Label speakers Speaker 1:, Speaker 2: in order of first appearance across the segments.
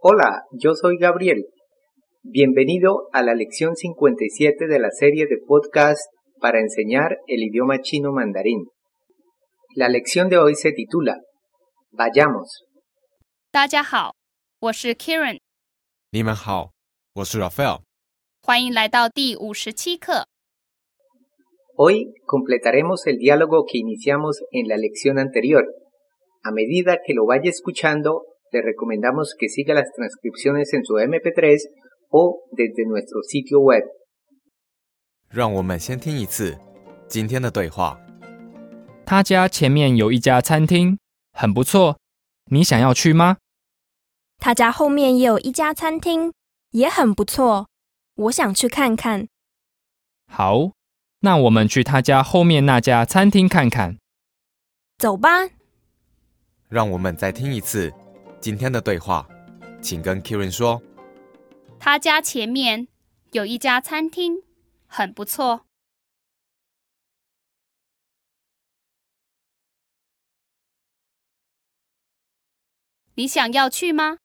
Speaker 1: Hola, yo soy Gabriel. Bienvenido a la lección 57 de la serie de podcast para enseñar el idioma chino mandarín. La lección de hoy se titula Vayamos.
Speaker 2: 大家好，我是 Karen，
Speaker 3: 你们好，我是 Raphael。
Speaker 2: 欢迎来到第五十七课。
Speaker 1: Hoy completaremos el diálogo que iniciamos en la lección anterior. A medida que lo vaya escuchando, le recomendamos que siga las transcripciones en su MP3 o desde nuestro sitio web.
Speaker 3: 让我们先听一次今天的对话。
Speaker 4: 他家前面有一家餐厅，很不错。你想要去吗？
Speaker 5: 他家后面也有一家餐厅，也很不错。我想去看看。
Speaker 4: 好，那我们去他家后面那家餐厅看看。
Speaker 5: 走吧。
Speaker 3: 让我们再听一次今天的对话，请跟 Kieran 说。
Speaker 2: 他家前面有一家餐厅，很不错。你想要去吗？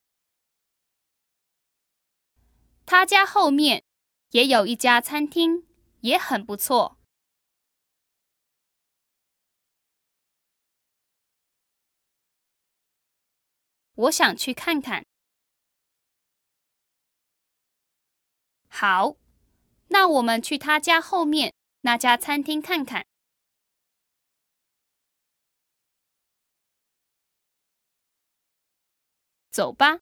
Speaker 2: 他家后面也有一家餐厅，也很不错。我想去看看。好，那我们去他家后面那家餐厅看看。走吧。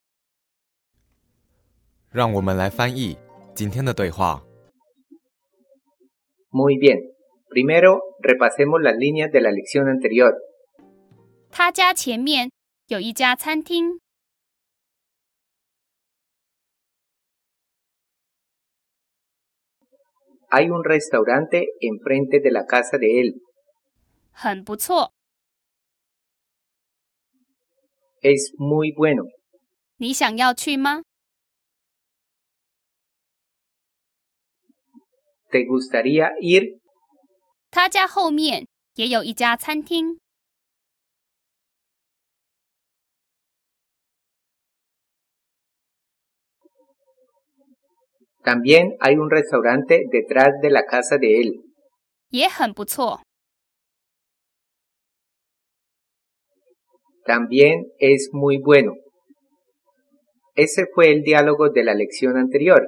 Speaker 3: 让我们来翻译今天的对话。
Speaker 1: Muy bien. Primero, repasemos las líneas de la lección anterior.
Speaker 2: 他家前面有一家餐厅，
Speaker 1: Hay un restaurante enfrente de la casa de él.
Speaker 2: 很不错。
Speaker 1: Es muy bueno.
Speaker 2: 你想要去吗？
Speaker 1: ¿Te gustaría ir?
Speaker 2: 他家后面也有一家餐厅，
Speaker 1: También hay un restaurante detrás de la casa de él.
Speaker 2: 也很不错。
Speaker 1: También es muy bueno. Ese fue el diálogo de la lección anterior.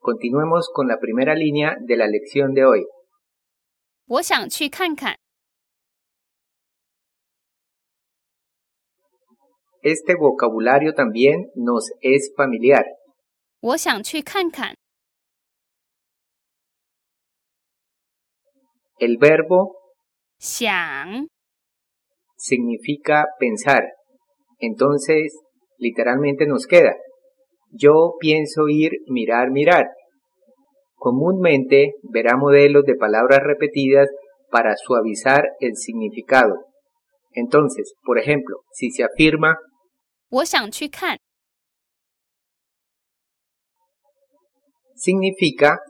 Speaker 1: Continuemos con la primera línea de la lección de hoy.
Speaker 2: 我想去看看。
Speaker 1: Este vocabulario también nos es familiar.
Speaker 2: 我想去看看。
Speaker 1: El verbo
Speaker 2: 想
Speaker 1: significa pensar. Entonces, literalmente nos queda. Yo pienso ir, mirar, mirar. Comúnmente verá modelos de palabras repetidas para suavizar el significado. Entonces, por ejemplo, si se afirma
Speaker 2: 我想去看。
Speaker 1: significa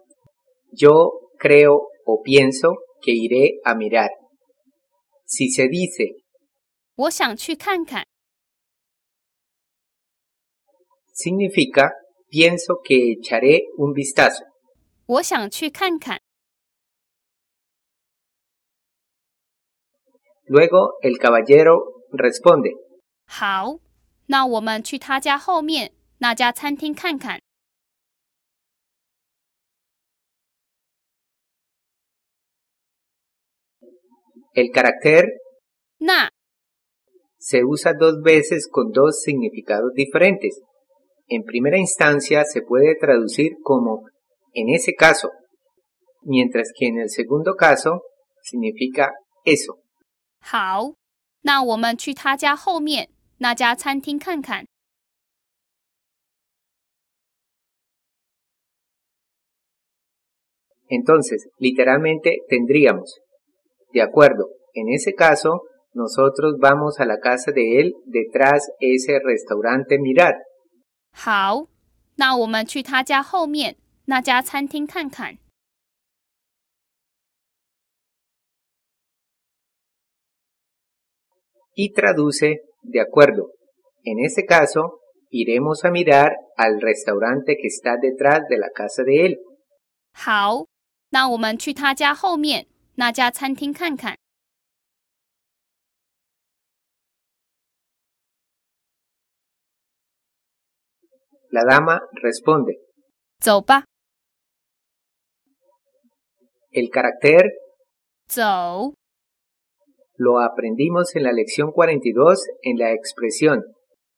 Speaker 1: yo creo o pienso que iré a mirar. Si se dice
Speaker 2: 我想去看看。
Speaker 1: significa pienso que echaré un vistazo.
Speaker 2: 我想去看看。
Speaker 1: Luego el caballero responde
Speaker 2: 好，那我们去他家后面那家餐厅看看。
Speaker 1: el carácter
Speaker 2: 那
Speaker 1: se usa dos veces con dos significados diferentes. En primera instancia se puede traducir como en ese caso, mientras que en el segundo caso significa eso.
Speaker 2: 好，那我们去他家后面那家餐厅看看。
Speaker 1: Entonces, literalmente tendríamos, de acuerdo, en ese caso, nosotros vamos a la casa de él detrás ese restaurante mirar.
Speaker 2: 好，那我们去他家后面那家餐厅看看。
Speaker 1: y traduce de acuerdo. En ese caso, Iremos a mirar al restaurante que está detrás de la casa de él.
Speaker 2: 好，那我们去他家后面 那家餐厅看看。
Speaker 1: La dama responde.
Speaker 2: 走吧，
Speaker 1: El carácter
Speaker 2: 走，
Speaker 1: lo aprendimos en la lección 42 en la expresión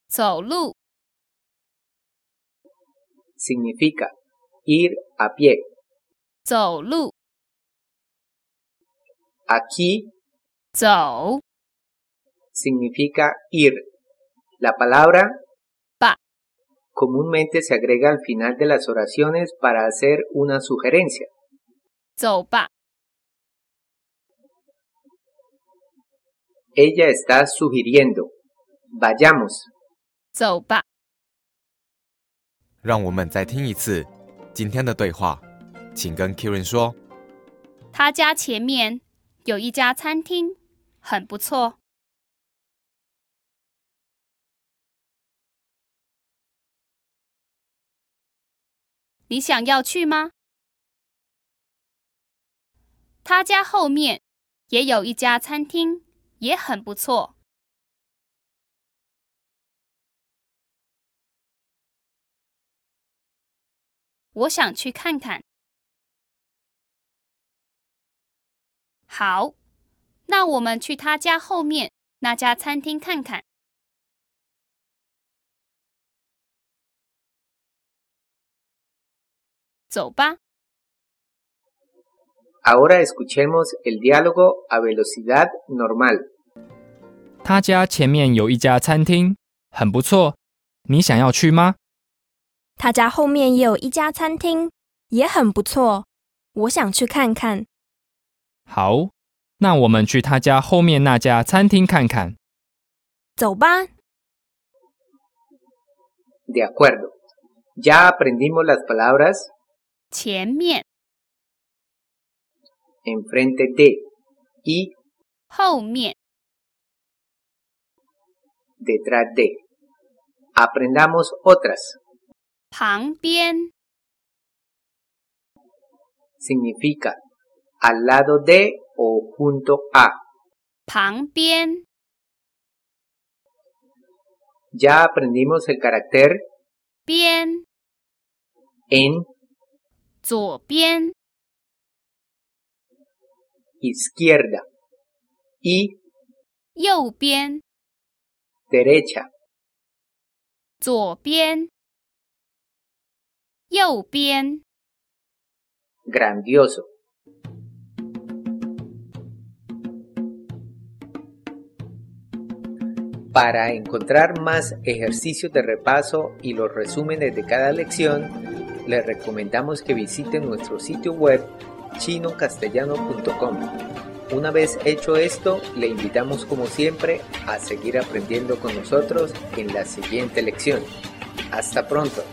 Speaker 2: 走路，
Speaker 1: significa ir a pie.
Speaker 2: 走路，
Speaker 1: Aquí
Speaker 2: 走，
Speaker 1: significa ir. La palabra
Speaker 2: Pa.
Speaker 1: comúnmente se agrega al final de las oraciones para hacer una sugerencia.
Speaker 2: 走吧，
Speaker 1: Ella está sugiriendo. Vayamos.
Speaker 2: 走吧。
Speaker 3: 让我们再听一次今天的对话，请跟 Kieran 说。
Speaker 2: 他家前面 有一家餐厅，很不错。你想要去吗？他家后面也有一家餐厅，也很不错。我想去看看。好，那我们去他家后面那家餐厅看看。走吧
Speaker 1: ，Ahora escuchemos el diálogo a velocidad normal.
Speaker 4: 他家前面有一家餐厅，很不错。你想要去吗？
Speaker 5: 他家后面也有一家餐厅，也很不错。我想去看看。
Speaker 4: 好，那我们去他家后面那家餐厅看看。
Speaker 5: 走吧，
Speaker 1: De acuerdo. Ya aprendimos las palabras
Speaker 2: 前面、
Speaker 1: enfrente de y
Speaker 2: 后面、
Speaker 1: detrás de. Aprendamos otras.
Speaker 2: 旁边、
Speaker 1: Significa al lado de o junto a.
Speaker 2: 旁边、
Speaker 1: Ya aprendimos el carácter
Speaker 2: 边、
Speaker 1: en
Speaker 2: 左边、
Speaker 1: izquierda y
Speaker 2: 右边、
Speaker 1: derecha.
Speaker 2: 左边、右边。
Speaker 1: Grandioso. Para encontrar más ejercicios de repaso y los resúmenes de cada lección, les recomendamos que visiten nuestro sitio web chinocastellano.com. Una vez hecho esto, le invitamos como siempre a seguir aprendiendo con nosotros en la siguiente lección. Hasta pronto.